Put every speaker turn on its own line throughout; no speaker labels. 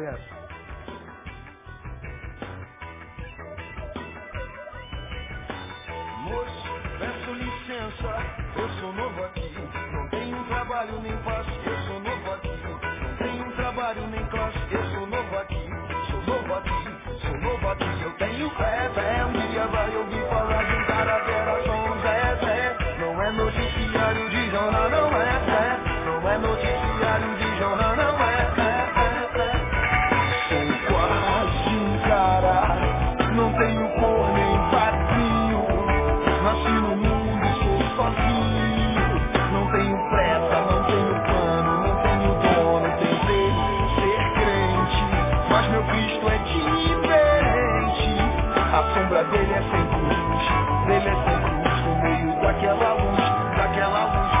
conhece.
Moço, peço licença, eu sou novo aqui. Não tenho trabalho nem paz, eu sou novo aqui. Não tenho trabalho nem classe, eu sou novo aqui. Sou novo aqui, sou novo aqui. Eu tenho fé, fé. Um dia vai ouvir falar Dele é sem cruz, dele é sem cruz. No meio daquela luz, daquela luz.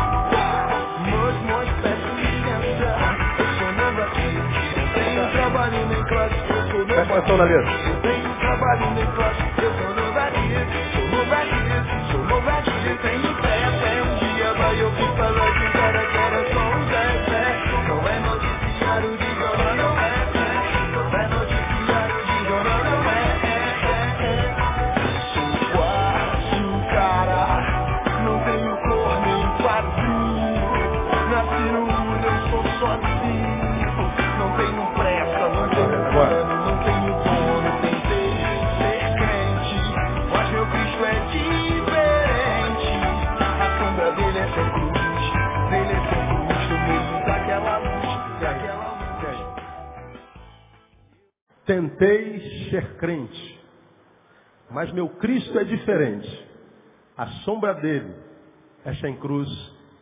Nós, nós, peço licença, eu sou novo aqui. Não tenho trabalho nem classe, eu sou novo
Presta atenção na letra.
eu tenho trabalho nem classe, eu sou novo aqui, sou novo aqui, sou novo aqui, tenho fé, fé, um dia vai ouvir falar de cara era só um Zé, Zé. Não é noticiário de Tentei ser crente, mas meu Cristo é diferente. A sombra dele é sem cruz,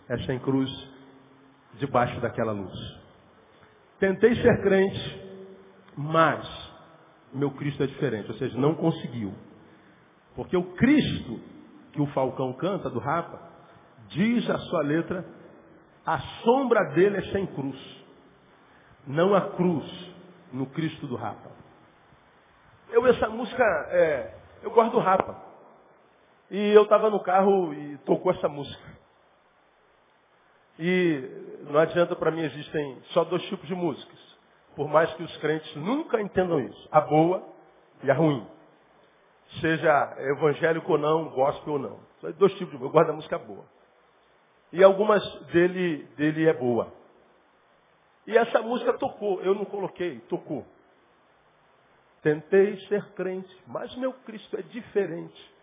é sem cruz
debaixo daquela luz. Tentei ser crente, mas meu Cristo é diferente, ou seja, não conseguiu. Porque o Cristo que o Falcão canta do Rapa, diz a sua letra, a sombra dele é sem cruz. Não há cruz no Cristo do Rapa. Eu, essa música, é, eu gosto do Rapa. E eu estava no carro e tocou essa música. E não adianta para mim, existem só dois tipos de músicas. Por mais que os crentes nunca entendam isso. A boa e a ruim. Seja evangélico ou não, gospel ou não. Só dois tipos de música. Eu gosto da música boa. E algumas dele, dele é boa. E essa música tocou. Eu não coloquei, tocou. Tentei ser crente, mas meu Cristo é diferente.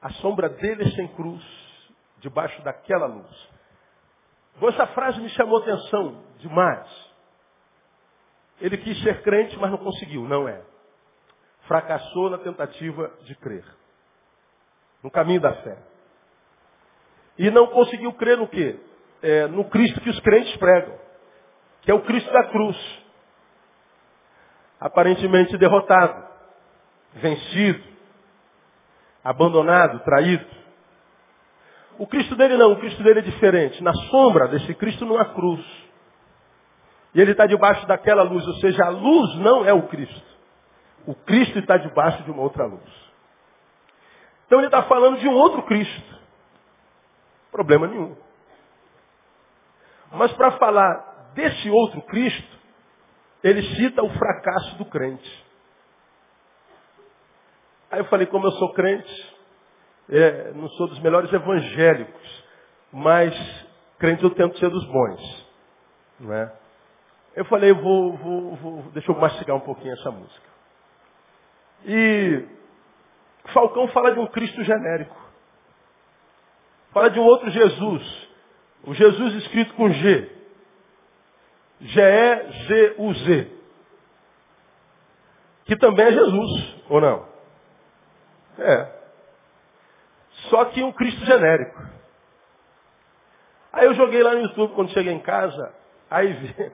A sombra dele é sem cruz, debaixo daquela luz. Essa frase me chamou atenção demais. Ele quis ser crente, mas não conseguiu, não é. Fracassou na tentativa de crer. No caminho da fé. E não conseguiu crer no quê? É, no Cristo que os crentes pregam. Que é o Cristo da cruz. Aparentemente derrotado. Vencido. Abandonado, traído. O Cristo dele não, o Cristo dele é diferente. Na sombra desse Cristo não há cruz. E ele está debaixo daquela luz, ou seja, a luz não é o Cristo. O Cristo está debaixo de uma outra luz. Então ele está falando de um outro Cristo. Problema nenhum. Mas para falar desse outro Cristo, ele cita o fracasso do crente. Aí eu falei, como eu sou crente, é, não sou dos melhores evangélicos, mas crente eu tento ser dos bons. Não é? Eu falei, vou, vou, vou, deixa eu mastigar um pouquinho essa música. E Falcão fala de um Cristo genérico. Fala de um outro Jesus. O Jesus escrito com G. G-E-Z-U-Z. Que também é Jesus, ou não? É. Só que um Cristo genérico. Aí eu joguei lá no YouTube quando cheguei em casa, aí, vi,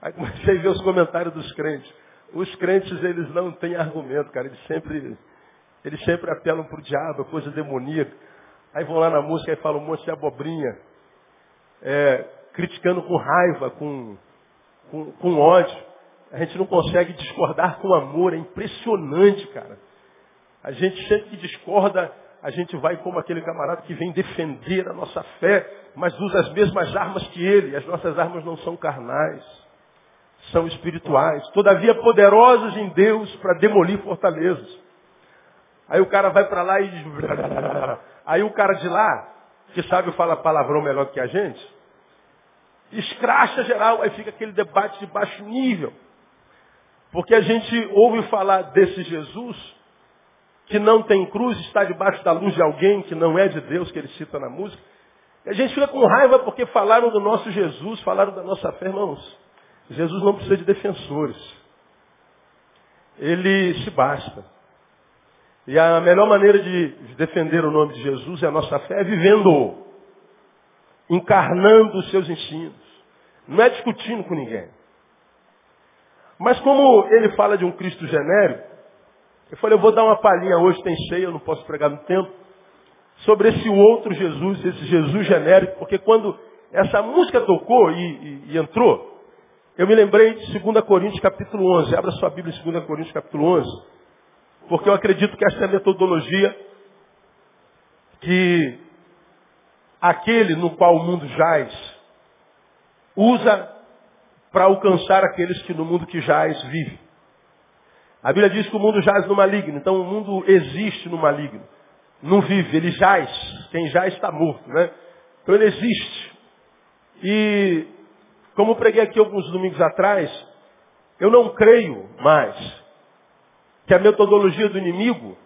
aí comecei a ver os comentários dos crentes. Os crentes, eles não têm argumento, cara. Eles sempre, eles sempre apelam para o diabo, coisa demoníaca. Aí vão lá na música e falam um monte de abobrinha. É, criticando com raiva, com, com, com ódio. A gente não consegue discordar com amor. É impressionante, cara. A gente sempre que discorda, a gente vai como aquele camarada que vem defender a nossa fé, mas usa as mesmas armas que ele. As nossas armas não são carnais. são espirituais, todavia poderosos em Deus para demolir fortalezas. Aí o cara vai para lá e. Aí o cara de lá, que sabe falar palavrão melhor que a gente, escracha geral, aí fica aquele debate de baixo nível. Porque a gente ouve falar desse Jesus que não tem cruz, está debaixo da luz de alguém que não é de Deus, que ele cita na música. E a gente fica com raiva porque falaram do nosso Jesus, falaram da nossa fé, irmãos. Jesus não precisa de defensores. Ele se basta. E a melhor maneira de defender o nome de Jesus e a nossa fé é vivendo-o, encarnando os seus ensinos. Não é discutindo com ninguém. Mas como ele fala de um Cristo genérico, eu falei, eu vou dar uma palhinha hoje, tem cheia, eu não posso pregar no tempo, sobre esse outro Jesus, esse Jesus genérico, porque quando essa música tocou e, e, e entrou, eu me lembrei de 2 Coríntios capítulo 11. Abra sua Bíblia em 2 Coríntios capítulo 11. Porque eu acredito que essa é a metodologia que aquele no qual o mundo jaz usa para alcançar aqueles que no mundo que jaz vive. A Bíblia diz que o mundo jaz no maligno, então o mundo existe no maligno. Não vive, ele jaz. Quem jaz está morto, né? Então ele existe. E como preguei aqui alguns domingos atrás, eu não creio mais que a metodologia do inimigo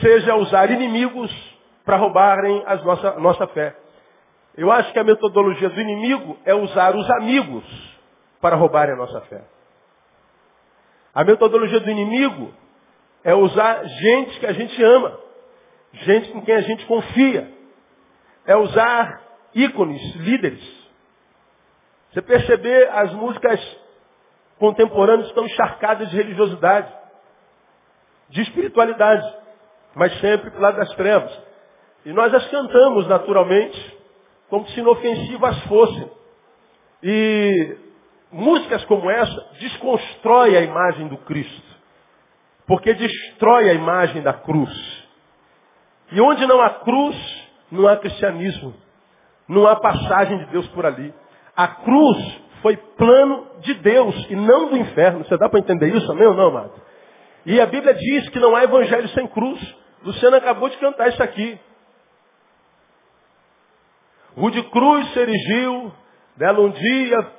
seja usar inimigos para roubarem a nossa, nossa fé. Eu acho que a metodologia do inimigo é usar os amigos para roubarem a nossa fé. A metodologia do inimigo é usar gente que a gente ama, gente com quem a gente confia. É usar ícones, líderes, você perceber, as músicas contemporâneas estão encharcadas de religiosidade, de espiritualidade, mas sempre para lado das trevas. E nós as cantamos naturalmente, como se inofensivas fossem. E músicas como essa desconstrói a imagem do Cristo, porque destrói a imagem da cruz. E onde não há cruz, não há cristianismo, não há passagem de Deus por ali. A cruz foi plano de Deus e não do inferno. Você dá para entender isso, amém ou não, amado? E a Bíblia diz que não há evangelho sem cruz. Luciano acabou de cantar isso aqui. O de cruz se erigiu, dela um dia,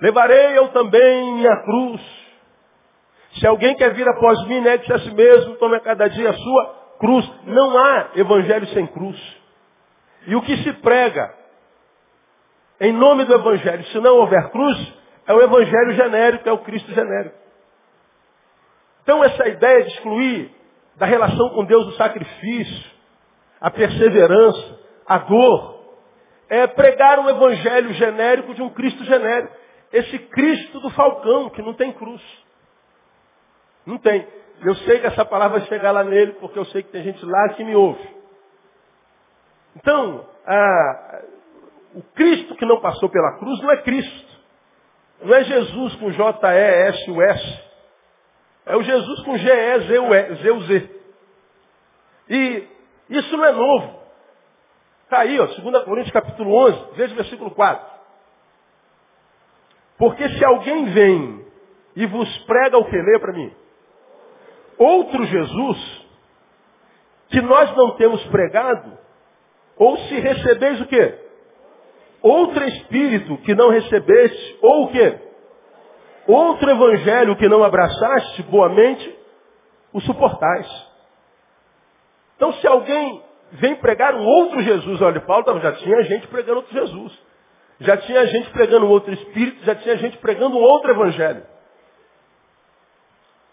levarei eu também minha cruz. Se alguém quer vir após mim, negue-se a si mesmo, tome a cada dia a sua cruz. Não há evangelho sem cruz. E o que se prega em nome do Evangelho. Se não houver cruz, é o Evangelho genérico, é o Cristo genérico. Então essa ideia de excluir da relação com Deus o sacrifício, a perseverança, a dor, é pregar um evangelho genérico de um Cristo genérico. Esse Cristo do falcão, que não tem cruz. Não tem. Eu sei que essa palavra vai chegar lá nele, porque eu sei que tem gente lá que me ouve. Então, o Cristo que não passou pela cruz não é Cristo. Não é Jesus com J-E-S-U-S. É o Jesus com G-E-Z-U-Z. E isso não é novo. Está aí, ó, 2 Coríntios capítulo 11, veja o versículo 4. Porque se alguém vem e vos prega o que lê para mim, outro Jesus, que nós não temos pregado, ou se recebeis o quê? outro espírito que não recebeste, ou o quê? Outro evangelho que não abraçaste boamente, o suportais. Então se alguém vem pregar um outro Jesus, olha, Paulo já tinha gente pregando outro Jesus. Já tinha gente pregando outro espírito, já tinha gente pregando outro evangelho.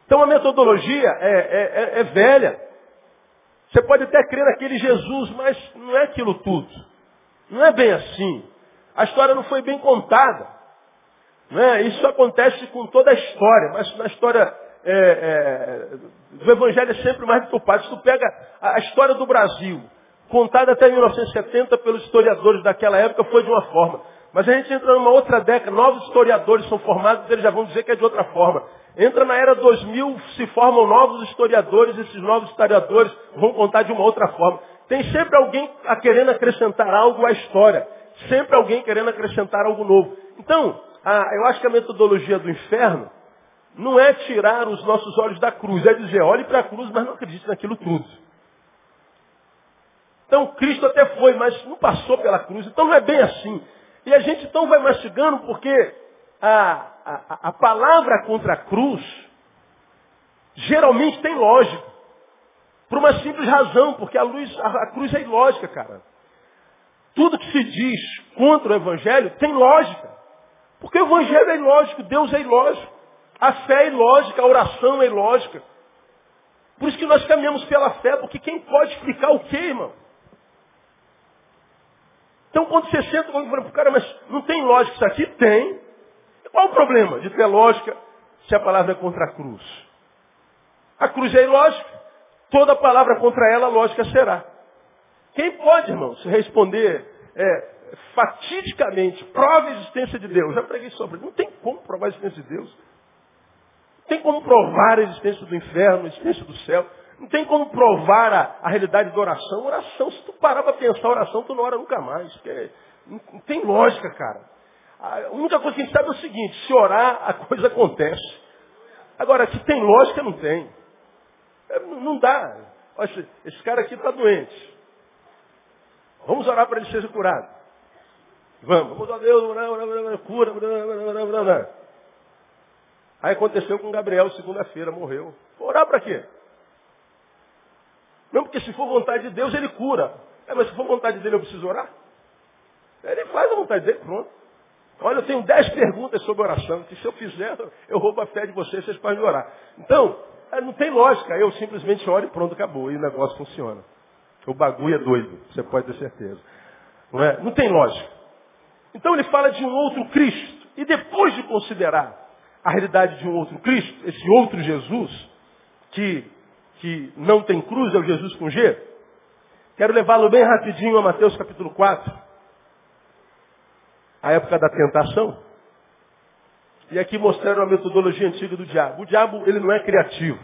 Então a metodologia é, é, é, é velha. Você pode até crer naquele Jesus, mas não é aquilo tudo. Não é bem assim. A história não foi bem contada. Né? Isso acontece com toda a história, mas na história é, é, do Evangelho é sempre mais deturpada. Se tu pega a, história do Brasil, contada até 1970 pelos historiadores daquela época, foi de uma forma. Mas a gente entra numa outra década, novos historiadores são formados, eles já vão dizer que é de outra forma. Entra na era 2000, se formam novos historiadores, esses novos historiadores vão contar de uma outra forma. Tem sempre alguém querendo acrescentar algo à história. Sempre alguém querendo acrescentar algo novo. Então, a, eu acho que a metodologia do inferno não é tirar os nossos olhos da cruz, é dizer, olhe para a cruz, mas não acredite naquilo tudo. Então Cristo até foi, mas não passou pela cruz, então não é bem assim. E a gente então vai mastigando porque a, a, a palavra contra a cruz geralmente tem lógica. Por uma simples razão, porque a, luz, a, a cruz é ilógica, cara. Tudo que se diz contra o Evangelho tem lógica. Porque o Evangelho é ilógico, Deus é ilógico. A fé é ilógica, a oração é ilógica. Por isso que nós caminhamos pela fé, porque quem pode explicar o quê, irmão? Então quando você senta e fala, cara, mas não tem lógica isso aqui? Tem. Qual o problema de ter lógica se a palavra é contra a cruz? A cruz é ilógica. Toda palavra contra ela, lógica será. Quem pode, irmãos, responder é, fatidicamente, prova a existência de Deus? Já preguei sobre. Não tem como provar a existência de Deus. Tem como provar a existência do inferno, a existência do céu. Não tem como provar a, a realidade da oração. Oração, se tu parar para pensar oração, tu não ora nunca mais. Não, não tem lógica, cara. A única coisa que a gente sabe é o seguinte, se orar, a coisa acontece. Agora, se tem lógica, não tem. É, não dá. Olha, esse cara aqui está doente. Vamos orar para ele ser curado. Vamos, vamos a Deus, cura, Aí aconteceu com Gabriel segunda-feira, morreu. Orar para quê? Não, porque se for vontade de Deus, ele cura. É, mas se for vontade dele, eu preciso orar? Ele faz a vontade dele, pronto. Olha, eu tenho dez perguntas sobre oração, que se eu fizer, eu roubo a fé de vocês, vocês podem orar. Então, é, não tem lógica. Eu simplesmente oro e pronto, acabou. E o negócio funciona. O bagulho é doido, você pode ter certeza. Não, é? não tem lógica. Então ele fala de um outro Cristo. E depois de considerar a realidade de um outro Cristo, esse outro Jesus, que, que não tem cruz, é o Jesus com G, quero levá-lo bem rapidinho a Mateus capítulo 4, a época da tentação. E aqui mostraram a metodologia antiga do diabo. O diabo, ele não é criativo.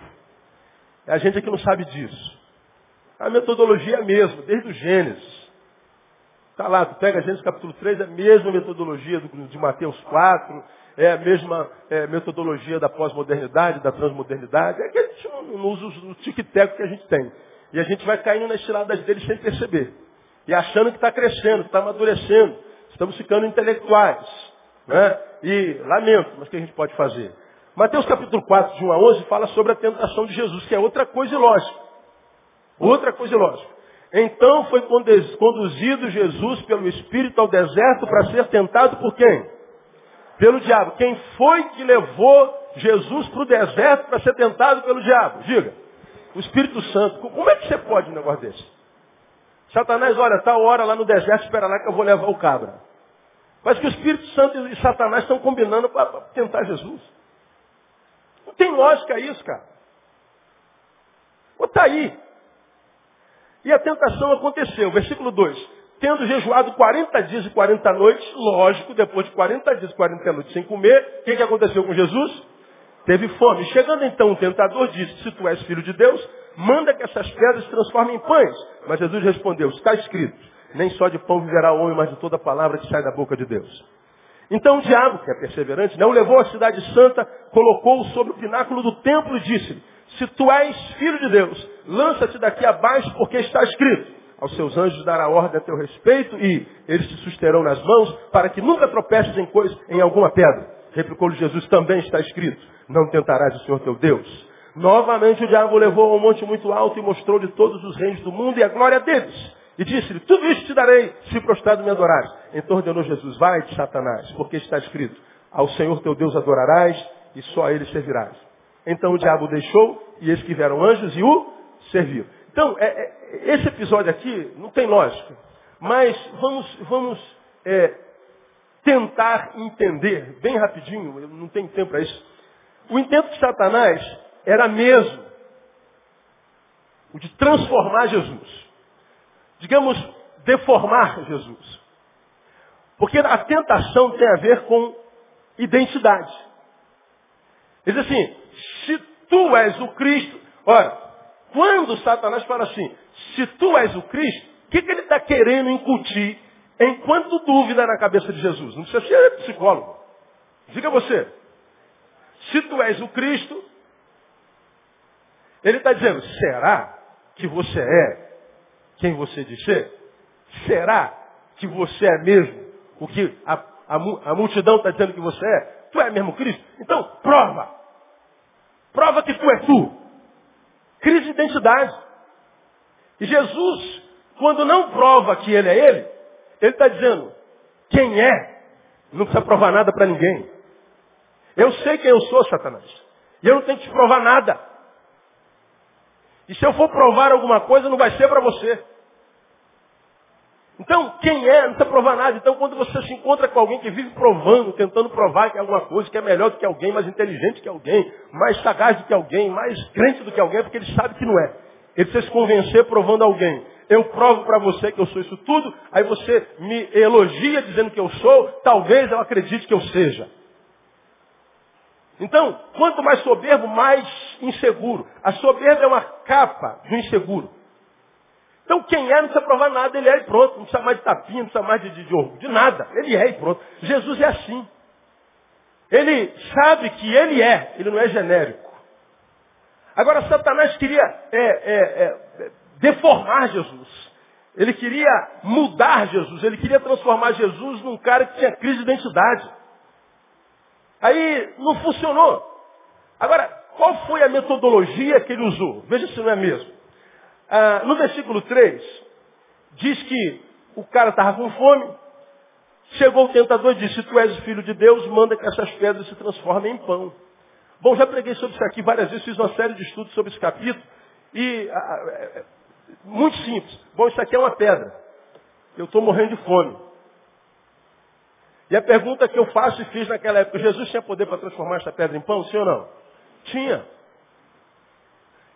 É a gente aqui não sabe disso. A metodologia é a mesma, desde o Gênesis. Está lá, tu pega Gênesis capítulo 3, é a mesma metodologia do, de Mateus 4, é a mesma é, metodologia da pós-modernidade, da transmodernidade. É que a gente não, usa o tic-tac que a gente tem. E a gente vai caindo nas ciladas deles sem perceber. E achando que está crescendo, que está amadurecendo. Estamos ficando intelectuais. Né? E lamento, mas o que a gente pode fazer? Mateus capítulo 4, de 1 a 11, fala sobre a tentação de Jesus, que é outra coisa ilógica. Outra coisa ilógica. Então foi conduzido Jesus pelo Espírito ao deserto para ser tentado por quem? Pelo diabo. Quem foi que levou Jesus para o deserto para ser tentado pelo diabo? Diga. O Espírito Santo. Como é que você pode um negócio desse? Satanás, olha, tal hora lá no deserto, espera lá que eu vou levar o cabra. Mas que o Espírito Santo e Satanás estão combinando para tentar Jesus. Não tem lógica isso, cara. Está aí. E a tentação aconteceu. Versículo 2. Tendo jejuado 40 dias e 40 noites, lógico, depois de 40 dias e 40 noites sem comer, o que, que aconteceu com Jesus? Teve fome. Chegando então o tentador disse, se tu és filho de Deus, manda que essas pedras se transformem em pães. Mas Jesus respondeu, está escrito, nem só de pão viverá o homem, mas de toda palavra que sai da boca de Deus. Então o diabo, que é perseverante, não levou a cidade santa, colocou-o sobre o pináculo do templo e disse-lhe, se tu és filho de Deus, lança-te daqui abaixo, porque está escrito, aos seus anjos dará ordem a teu respeito e eles te susterão nas mãos, para que nunca tropeces em coisa, em alguma pedra. Replicou-lhe Jesus, também está escrito, não tentarás o Senhor teu Deus. Novamente o diabo levou a um monte muito alto e mostrou-lhe todos os reinos do mundo e a glória deles. E disse-lhe, tudo isso te darei, se prostrado me adorares. Então ordenou Jesus, vai de Satanás, porque está escrito, ao Senhor teu Deus adorarás e só a ele servirás. Então o diabo deixou, e eles que vieram anjos e o serviu. Então, é, é, esse episódio aqui não tem lógica. Mas vamos, vamos é, tentar entender, bem rapidinho, eu não tenho tempo para isso. O intento de Satanás era mesmo o de transformar Jesus digamos, deformar Jesus. Porque a tentação tem a ver com identidade. Diz assim, tu és o Cristo, ora, quando Satanás fala assim, se tu és o Cristo, o que, que ele está querendo incutir enquanto dúvida na cabeça de Jesus? Não precisa ser psicólogo. Diga você. Se tu és o Cristo, ele está dizendo, será que você é quem você diz ser? Será que você é mesmo o que a, a, a multidão está dizendo que você é? Tu é mesmo Cristo? Então, prova. Prova que tu é tu. Crise de identidade. E Jesus, quando não prova que ele é ele, ele está dizendo, quem é, não precisa provar nada para ninguém. Eu sei quem eu sou, Satanás. E eu não tenho que te provar nada. E se eu for provar alguma coisa, não vai ser para você. Então, quem é, não precisa provar nada. Então, quando você se encontra com alguém que vive provando, tentando provar que é alguma coisa, que é melhor do que alguém, mais inteligente que alguém, mais sagaz do que alguém, mais crente do que alguém, é porque ele sabe que não é. Ele precisa se convencer provando alguém. Eu provo para você que eu sou isso tudo, aí você me elogia dizendo que eu sou, talvez eu acredite que eu seja. Então, quanto mais soberbo, mais inseguro. A soberba é uma capa do inseguro. Então, quem é não precisa provar nada, ele é e pronto. Não precisa mais de tapinha, não precisa mais de, de, de, de nada. Ele é e pronto. Jesus é assim. Ele sabe que ele é, ele não é genérico. Agora, Satanás queria é, é, é, deformar Jesus. Ele queria mudar Jesus. Ele queria transformar Jesus num cara que tinha crise de identidade. Aí não funcionou. Agora, qual foi a metodologia que ele usou? Veja se não é mesmo. Ah, no versículo 3, diz que o cara estava com fome, chegou o tentador e disse, se tu és filho de Deus, manda que essas pedras se transformem em pão. Bom, já preguei sobre isso aqui várias vezes, fiz uma série de estudos sobre esse capítulo, e ah, ah é, é, muito simples. Bom, isso aqui é uma pedra. Eu estou morrendo de fome. E a pergunta que eu faço e fiz naquela época, Jesus tinha poder para transformar essa pedra em pão, sim ou não? Tinha.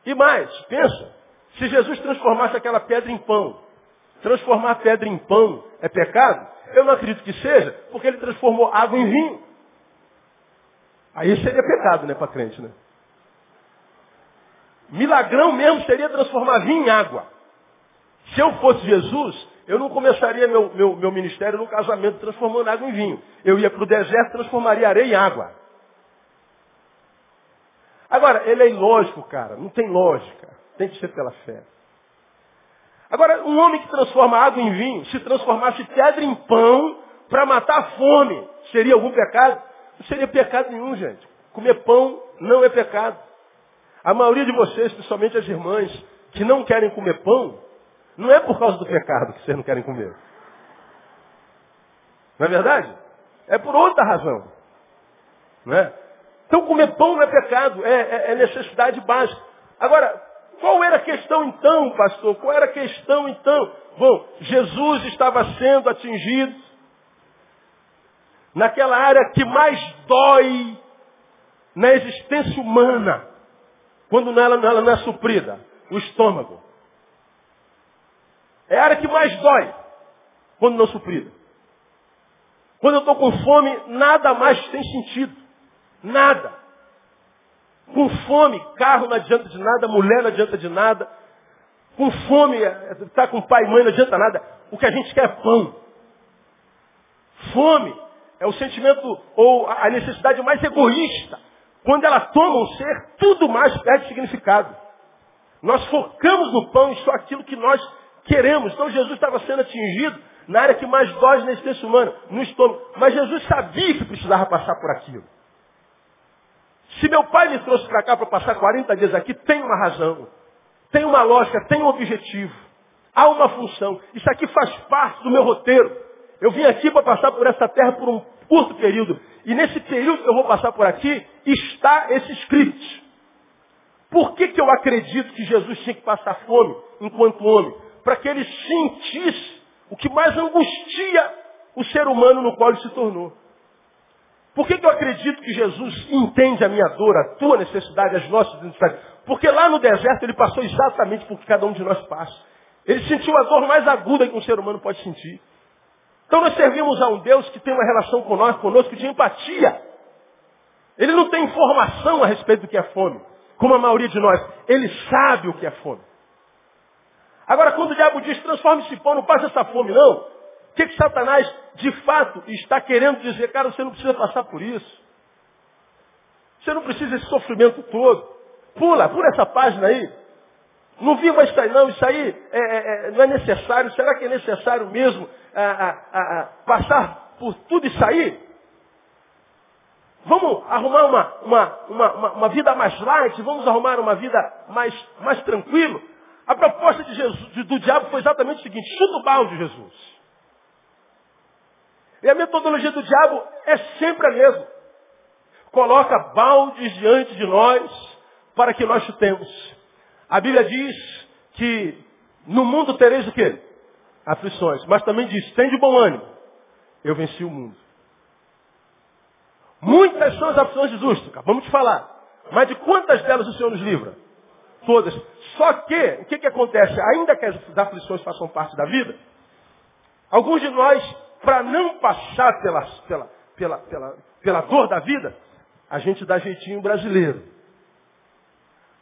E mais, pensa, se Jesus transformasse aquela pedra em pão, transformar pedra em pão é pecado? Eu não acredito que seja, porque ele transformou água em vinho. Aí seria pecado, né, para crente, né? Milagrão mesmo seria transformar vinho em água. Se eu fosse Jesus, eu não começaria meu, meu, meu ministério no casamento transformando água em vinho. Eu ia para o deserto transformaria areia em água. Agora, ele é ilógico, cara. Não tem lógica. Tem que ser pela fé. Agora, um homem que transforma água em vinho, se transformasse pedra em pão para matar a fome, seria algum pecado? Não seria pecado nenhum, gente. Comer pão não é pecado. A maioria de vocês, principalmente as irmãs, que não querem comer pão, não é por causa do pecado que vocês não querem comer. Não é verdade? É por outra razão. Não é? Então comer pão não é pecado, é, é, é necessidade básica. Agora, qual era a questão então, pastor? Qual era a questão então? Bom, Jesus estava sendo atingido naquela área que mais dói na existência humana, quando ela, ela não é suprida, o estômago. É a área que mais dói quando não suprida. Quando eu estou com fome, nada mais tem sentido. Nada. Com fome, carro não adianta de nada, mulher não adianta de nada. Com fome, estar tá com pai e mãe não adianta nada. O que a gente quer é pão. Fome é o sentimento ou a necessidade mais egoísta. Quando ela toma um ser, tudo mais perde significado. Nós focamos no pão e só aquilo que nós queremos. Então Jesus estava sendo atingido na área que mais dói na existência humana, no estômago. Mas Jesus sabia que precisava passar por aquilo. Se meu pai me trouxe para cá para passar 40 dias aqui, tem uma razão. Tem uma lógica, tem um objetivo. Há uma função. Isso aqui faz parte do meu roteiro. Eu vim aqui para passar por essa terra por um curto período. E nesse período que eu vou passar por aqui, está esse script. Por que, que eu acredito que Jesus tinha que passar fome enquanto homem? para que ele sentisse o que mais angustia o ser humano no qual ele se tornou. Por que, que eu acredito que Jesus entende a minha dor, a tua necessidade, as nossas necessidades? Porque lá no deserto ele passou exatamente por que cada um de nós passa. Ele sentiu a dor mais aguda que um ser humano pode sentir. Então nós servimos a um Deus que tem uma relação conosco, conosco de empatia. Ele não tem informação a respeito do que é fome, como a maioria de nós. Ele sabe o que é fome. Agora, quando o diabo diz, transforme-se em pão, não passa essa fome, não. Que, que Satanás, de fato, está querendo dizer? Cara, você não precisa passar por isso. Você não precisa desse sofrimento todo. Pula, pula essa página aí. Não viva isso aí não, isso aí é, é, é não é necessário. Será que é necessário mesmo passar por tudo isso aí? Vamos arrumar uma, uma, uma, uma, vida mais light, vamos arrumar uma vida mais, mais tranquilo. A proposta de Jesus, do diabo foi exatamente o seguinte, chuta o balde, Jesus. E a metodologia do diabo é sempre a mesma. Coloca baldes diante de nós para que nós chutemos. A Bíblia diz que no mundo tereis o quê? Aflições. Mas também diz, tem de bom ânimo. Eu venci o mundo. Muitas são as aflições de justo, vamos te falar. Mas de quantas delas o Senhor nos livra? Todas. Só que, o que, que acontece? Ainda que as aflições façam parte da vida, alguns de nós, para não passar pela, pela, pela, pela, pela dor da vida, a gente dá jeitinho brasileiro.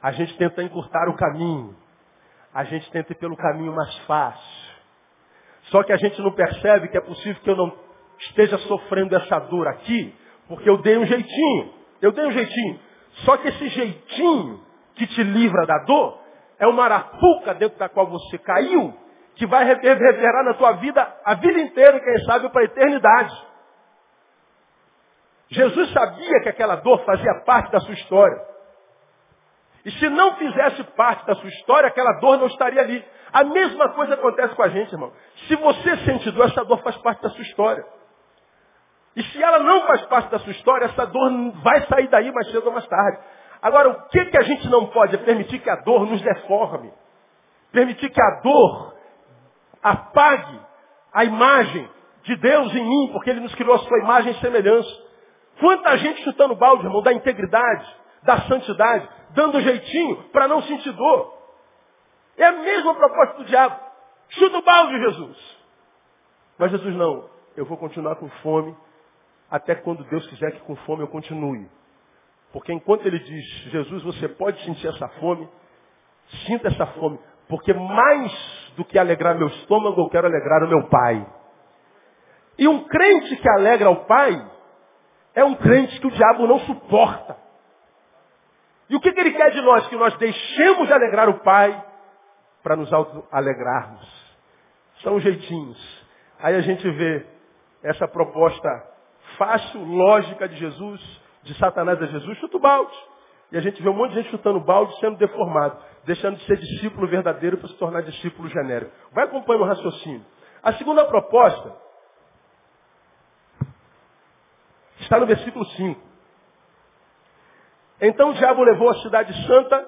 A gente tenta encurtar o caminho. A gente tenta ir pelo caminho mais fácil. Só que a gente não percebe que é possível que eu não esteja sofrendo essa dor aqui, porque eu dei um jeitinho. Eu dei um jeitinho. Só que esse jeitinho que te livra da dor é uma arapuca dentro da qual você caiu, que vai reverberar na tua vida a vida inteira, quem sabe para a eternidade. Jesus sabia que aquela dor fazia parte da sua história. E se não fizesse parte da sua história, aquela dor não estaria ali. A mesma coisa acontece com a gente, irmão. Se você sente dor, essa dor faz parte da sua história. E se ela não faz parte da sua história, essa dor vai sair daí mais cedo ou mais tarde. Agora, o que, que a gente não pode é permitir que a dor nos deforme. Permitir que a dor apague a imagem de Deus em mim, porque Ele nos criou a sua imagem e semelhança. Quanta gente chutando balde, irmão, da integridade, da santidade, dando jeitinho para não sentir dor. É a mesma proposta do diabo. Chuta o balde, Jesus. Mas Jesus não. Eu vou continuar com fome, até quando Deus quiser que com fome eu continue. Porque enquanto ele diz, Jesus, você pode sentir essa fome, sinta essa fome, porque mais do que alegrar meu estômago, eu quero alegrar o meu Pai. E um crente que alegra o Pai, é um crente que o diabo não suporta. E o que, que ele quer de nós? Que nós deixemos de alegrar o Pai para nos alegrarmos. São jeitinhos. Aí a gente vê essa proposta fácil, lógica de Jesus, de Satanás a Jesus, chuta o balde. E a gente vê um monte de gente chutando balde sendo deformado, deixando de ser discípulo verdadeiro para se tornar discípulo genérico. Vai acompanhando o raciocínio. A segunda proposta está no versículo 5. Então o diabo levou a cidade santa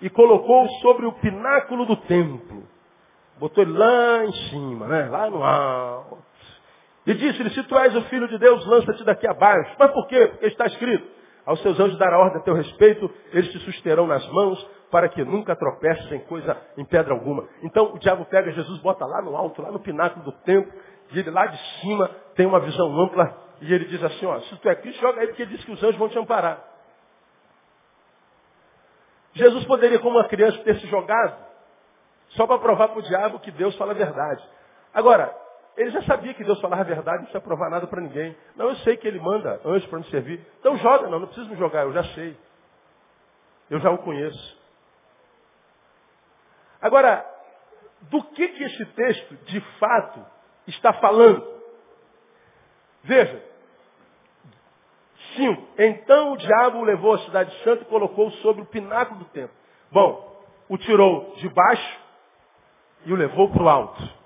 e colocou sobre o pináculo do templo. Botou ele lá em cima, né? lá no alto. E disse-lhe, se tu és o filho de Deus, lança-te daqui abaixo. Mas por quê? Porque está escrito, aos seus anjos dará ordem a teu respeito, eles te susterão nas mãos, para que nunca tropeces em coisa, em pedra alguma. Então o diabo pega Jesus, bota lá no alto, lá no pináculo do templo, e ele lá de cima tem uma visão ampla, e ele diz assim, ó, se tu é Cristo, joga aí, porque ele diz que os anjos vão te amparar. Jesus poderia, como uma criança, ter se jogado, só para provar para o diabo que Deus fala a verdade. Agora, ele já sabia que Deus falava a verdade, não precisa provar nada para ninguém. Não, eu sei que ele manda anjos para nos servir. Então joga, não, não precisa me jogar, eu já sei. Eu já o conheço. Agora, do que, que esse texto, de fato, está falando? Veja. Cinco. Então o diabo o levou à cidade santa e colocou sobre o pináculo do templo. Bom, o tirou de baixo e o levou para o alto.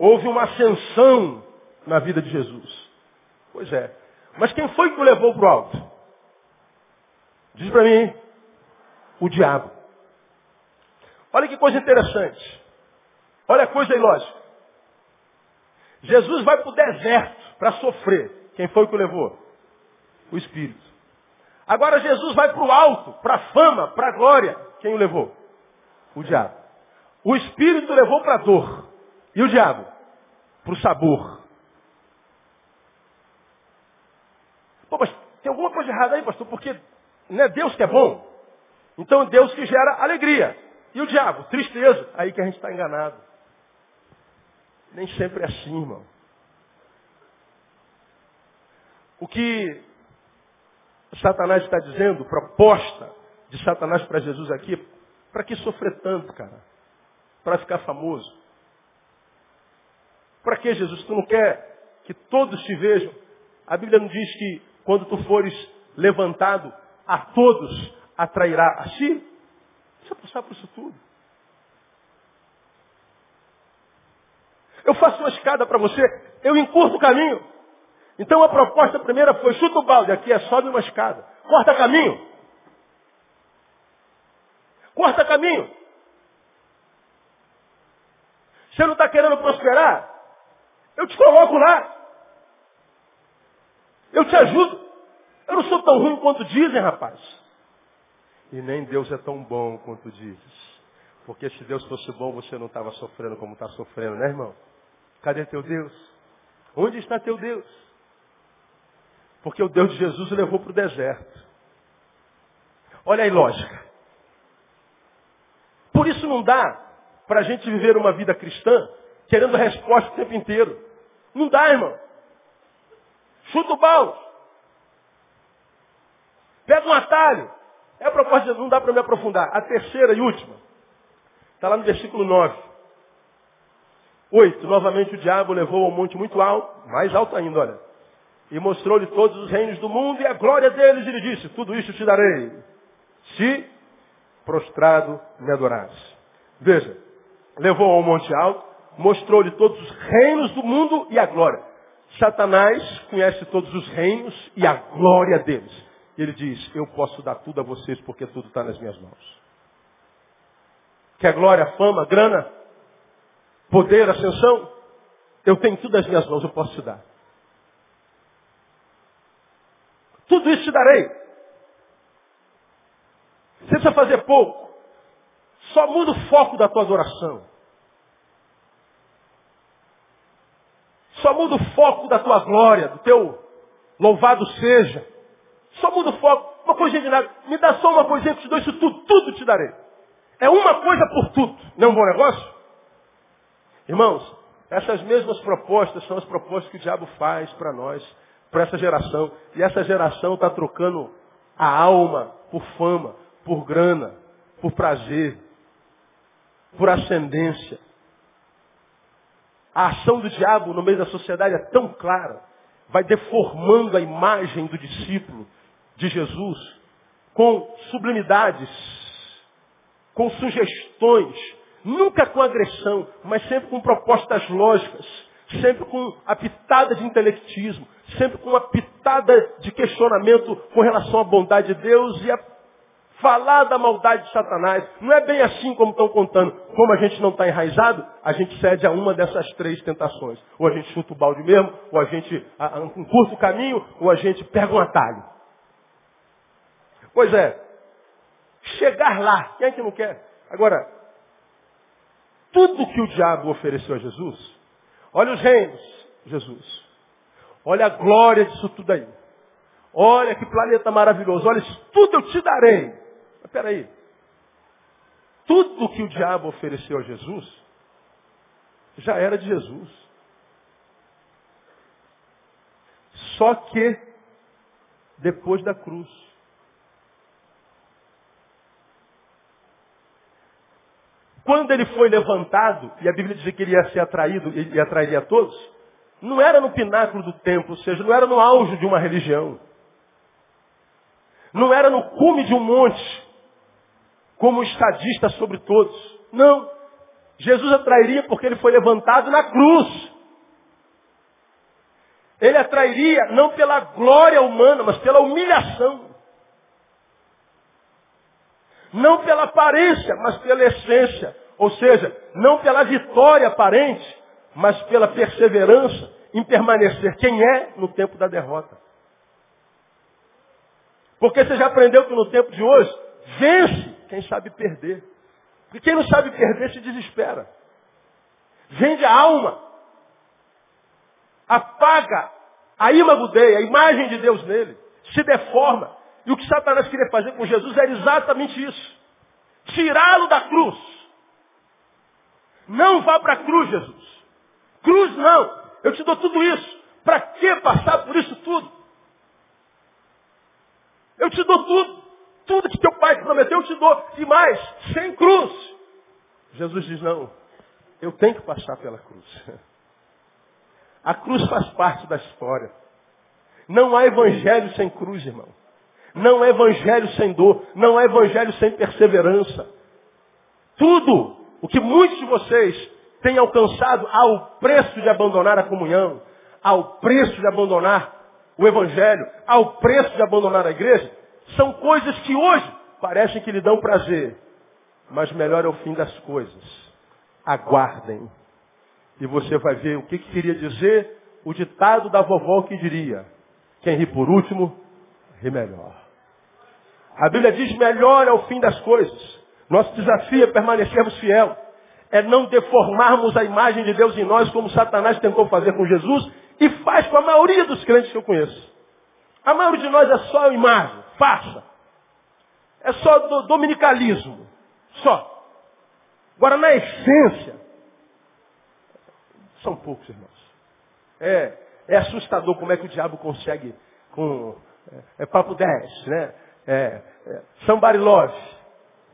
Houve uma ascensão na vida de Jesus. Pois é. Mas quem foi que o levou para o alto? Diz para mim, o diabo. Olha que coisa interessante. Olha a coisa ilógica. Jesus vai para o deserto para sofrer. Quem foi que o levou? O Espírito. Agora Jesus vai para o alto, para a fama, para a glória. Quem o levou? O diabo. O Espírito levou para a dor. E o diabo? Para o sabor. Pô, mas tem alguma coisa errada aí, pastor, porque não é Deus que é bom. Então Deus que gera alegria. E o diabo? Tristeza. Aí que a gente está enganado. Nem sempre é assim, irmão. O que Satanás está dizendo, proposta de Satanás para Jesus aqui, para que sofrer tanto, cara? Para ficar famoso. Para que, Jesus? Tu não quer que todos te vejam? A Bíblia não diz que quando tu fores levantado, a todos atrairá a si? Eu passar por isso tudo. Eu faço uma escada para você, eu encurto o caminho. Então a proposta primeira foi, chuta o balde, aqui é sobe uma escada. Corta caminho. Corta caminho. Você não está querendo prosperar? Eu te coloco lá. Eu te ajudo. Eu não sou tão ruim quanto dizem, rapaz. E nem Deus é tão bom quanto dizes. Porque se Deus fosse bom, você não estava sofrendo como está sofrendo, né, irmão? Cadê teu Deus? Onde está teu Deus? Porque o Deus de Jesus o levou para o deserto. Olha aí, lógica. Por isso não dá para a gente viver uma vida cristã querendo resposta o tempo inteiro. Não dá, irmão. Chuta o balde. Pega um atalho. É a proposta, não dá para me aprofundar. A terceira e última. Está lá no versículo 9. 8. Novamente o diabo levou ao monte muito alto, mais alto ainda, olha. E mostrou-lhe todos os reinos do mundo e a glória deles. E lhe disse, tudo isso te darei. Se prostrado me adorares. Veja, levou ao monte alto, mostrou-lhe todos os reinos do mundo e a glória. Satanás conhece todos os reinos e a glória deles. Ele diz, eu posso dar tudo a vocês porque tudo está nas minhas mãos. Quer glória, fama, grana, poder, ascensão? Eu tenho tudo nas minhas mãos, eu posso te dar. Tudo isso te darei. Você precisa fazer pouco. Só muda o foco da tua adoração. Só muda o foco da tua glória, do teu louvado seja. Só muda o foco. Uma coisinha de nada. Me dá só uma coisinha que te dou isso tudo. Tudo te darei. É uma coisa por tudo. Não é um bom negócio? Irmãos, essas mesmas propostas são as propostas que o diabo faz para nós, para essa geração. E essa geração está trocando a alma por fama, por grana, por prazer, por ascendência. A ação do diabo no meio da sociedade é tão clara, vai deformando a imagem do discípulo de Jesus com sublimidades, com sugestões, nunca com agressão, mas sempre com propostas lógicas, sempre com a pitada de intelectismo, sempre com uma pitada de questionamento com relação à bondade de Deus e a falar da maldade de Satanás. Não é bem assim como estão contando. Como a gente não está enraizado, a gente cede a uma dessas três tentações. Ou a gente chuta o balde mesmo, ou a gente encurta o caminho, ou a gente pega um atalho. Pois é, chegar lá, quem é que não quer? Agora, tudo que o diabo ofereceu a Jesus, olha os reinos, Jesus. Olha a glória disso tudo aí. Olha que planeta maravilhoso. Olha, isso tudo eu te darei. Mas peraí. Tudo que o diabo ofereceu a Jesus já era de Jesus. Só que depois da cruz. Quando ele foi levantado, e a Bíblia diz que ele ia ser atraído e atrairia a todos, não era no pináculo do templo, ou seja, não era no auge de uma religião. Não era no cume de um monte como estadista sobre todos. Não. Jesus atrairia porque ele foi levantado na cruz. Ele atrairia não pela glória humana, mas pela humilhação. Não pela aparência, mas pela essência. Ou seja, não pela vitória aparente, mas pela perseverança em permanecer quem é no tempo da derrota. Porque você já aprendeu que no tempo de hoje, vence quem sabe perder. Porque quem não sabe perder se desespera. Vende a alma. Apaga a imagudeia, a imagem de Deus nele. Se deforma. E o que Satanás queria fazer com Jesus era exatamente isso. Tirá-lo da cruz. Não vá para a cruz, Jesus. Cruz não. Eu te dou tudo isso. Para que passar por isso tudo? Eu te dou tudo. Tudo que teu pai te prometeu, eu te dou. E mais, sem cruz. Jesus diz, não, eu tenho que passar pela cruz. A cruz faz parte da história. Não há evangelho sem cruz, irmão. Não há evangelho sem dor. Não há evangelho sem perseverança. Tudo o que muitos de vocês têm alcançado ao preço de abandonar a comunhão, ao preço de abandonar o evangelho, ao preço de abandonar a igreja, são coisas que hoje parecem que lhe dão prazer. Mas melhor é o fim das coisas. Aguardem. E você vai ver o que, que queria dizer o ditado da vovó que diria: quem ri por último, ri melhor. A Bíblia diz: melhor é o fim das coisas. Nosso desafio é permanecermos fiel. É não deformarmos a imagem de Deus em nós, como Satanás tentou fazer com Jesus e faz com a maioria dos crentes que eu conheço. A maioria de nós é só imagem, faça. É só do dominicalismo. Só. Agora, na essência, são poucos, irmãos. É, é assustador como é que o diabo consegue com é, é papo 10, né? É, é, somebody love.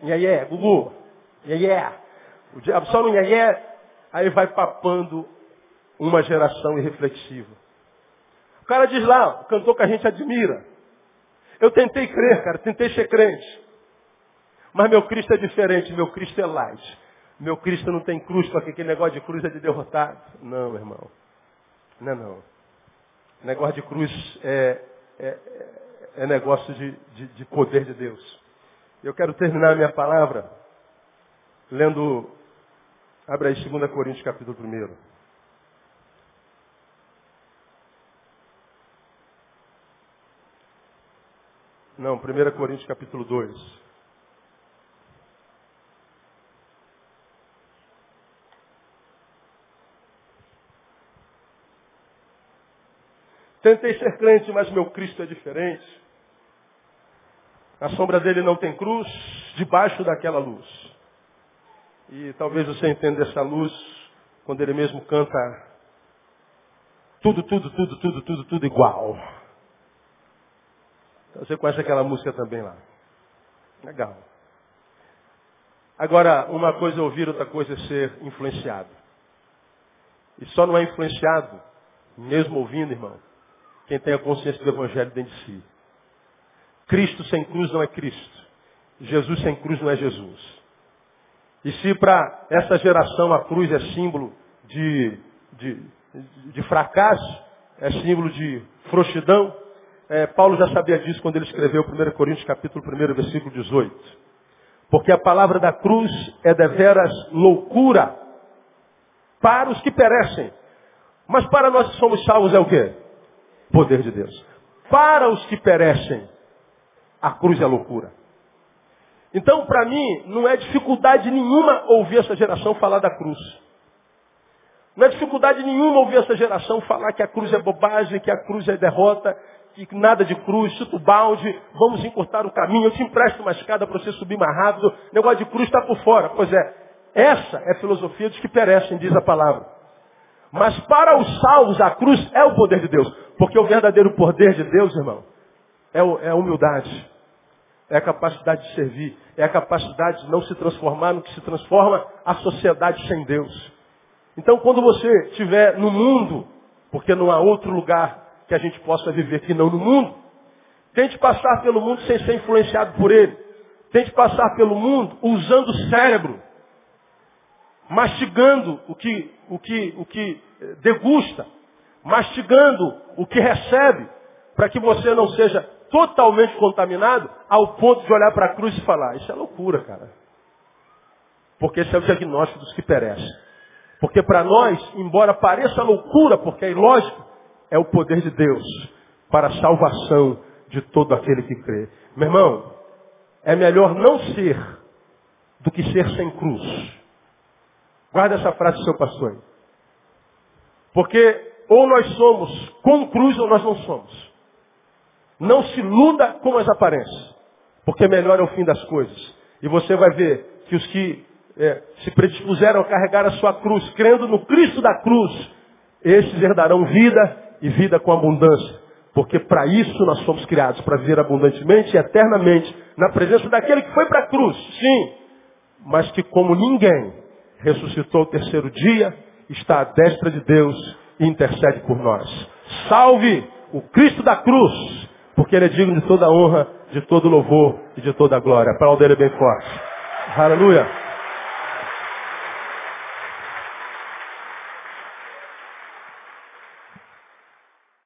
Iê, Gugu. Iê, O diabo só no iê, aí vai papando uma geração irreflexiva. O cara diz lá, o cantor que a gente admira. Eu tentei crer, cara, tentei ser crente. Mas meu Cristo é diferente, meu Cristo é light. Meu Cristo não tem cruz, porque aquele negócio de cruz é de derrotado. Não, irmão. Não, não. Negócio de cruz é, é, é negócio de, de, de poder de Deus. Eu quero terminar a minha palavra lendo, abre aí 2 Coríntios capítulo 1. Não, 1 Coríntios capítulo 2. Tentei ser crente, mas meu Cristo é diferente. A sombra dele não tem cruz, debaixo daquela luz. E talvez você entenda essa luz quando ele mesmo canta tudo, tudo, tudo, tudo, tudo, tudo igual. Você conhece aquela música também lá. Legal. Agora, uma coisa é ouvir, outra coisa é ser influenciado. E só não é influenciado, mesmo ouvindo, irmão, quem tem a consciência do Evangelho dentro de si. Cristo sem cruz não é Cristo. Jesus sem cruz não é Jesus. E se para essa geração a cruz é símbolo de, de, de fracasso, é símbolo de frouxidão, é, Paulo já sabia disso quando ele escreveu 1 Coríntios capítulo 1, versículo 18. Porque a palavra da cruz é deveras loucura para os que perecem. Mas para nós que somos salvos é o quê? Poder de Deus. Para os que perecem, a cruz é loucura. Então, para mim, não é dificuldade nenhuma ouvir essa geração falar da cruz. Não é dificuldade nenhuma ouvir essa geração falar que a cruz é bobagem, que a cruz é derrota, que nada de cruz, chuta o balde, vamos encurtar o caminho, eu te empresto uma escada para você subir mais rápido, o negócio de cruz está por fora. Pois é, essa é a filosofia dos que perecem, diz a palavra. Mas para os salvos, a cruz é o poder de Deus. Porque o verdadeiro poder de Deus, irmão, é, é a humildade. É a capacidade de servir. É a capacidade de não se transformar no que se transforma a sociedade sem Deus. Então, quando você estiver no mundo, porque não há outro lugar que a gente possa viver que não no mundo, tente passar pelo mundo sem ser influenciado por ele. Tente passar pelo mundo usando o cérebro, mastigando o que, o que, o que eh, degusta, mastigando o que recebe, para que você não seja totalmente contaminado ao ponto de olhar para a cruz e falar, isso é loucura, cara. Porque esse é o diagnóstico dos que perecem. Porque para nós, embora pareça loucura, porque é ilógico, é o poder de Deus para a salvação de todo aquele que crê. Meu irmão, é melhor não ser do que ser sem cruz. Guarda essa frase seu pastor. Porque ou nós somos com cruz ou nós não somos. Não se iluda com as aparências, porque melhor é o fim das coisas. E você vai ver que os que é, se predispuseram a carregar a sua cruz, crendo no Cristo da cruz, esses herdarão vida e vida com abundância. Porque para isso nós somos criados, para viver abundantemente e eternamente na presença daquele que foi para a cruz, sim, mas que como ninguém ressuscitou o terceiro dia, está à destra de Deus e intercede por nós. Salve o Cristo da cruz, porque ele é digno de toda honra, de todo louvor e de toda glória. Para o dele bem forte. Aleluia.